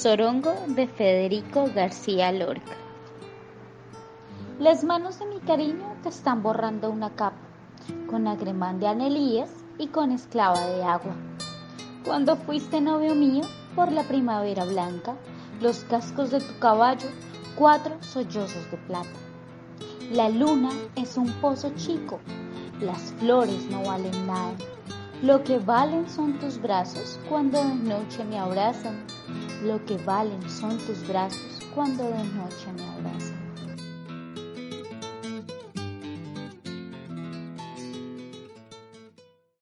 Sorongo de Federico García Lorca. Las manos de mi cariño te están borrando una capa, con agremán de anelías y con esclava de agua. Cuando fuiste novio mío por la primavera blanca, los cascos de tu caballo, cuatro sollozos de plata. La luna es un pozo chico, las flores no valen nada. Lo que valen son tus brazos cuando de noche me abrazan. Lo que valen son tus brazos cuando de noche me abrazan.